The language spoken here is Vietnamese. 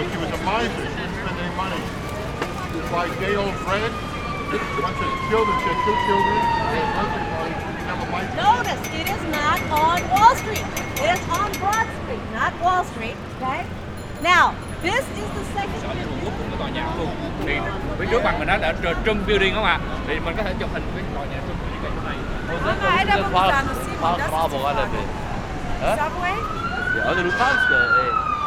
But she was a miser. She didn't spend any money. It's like day old Fred. Bunch of children. She had two children. Notice it is not on Wall Street. It is on Broad Street, not Wall Street. Okay. Now this is the second. Tòa nhà luôn. Thì phía trước mặt mình nó đã Trump Building không ạ? Thì mình có thể chụp hình cái tòa nhà Trump Building cái chỗ này. Hôm nay đã có một lần xin một đất. Subway. Ở the Lufthansa.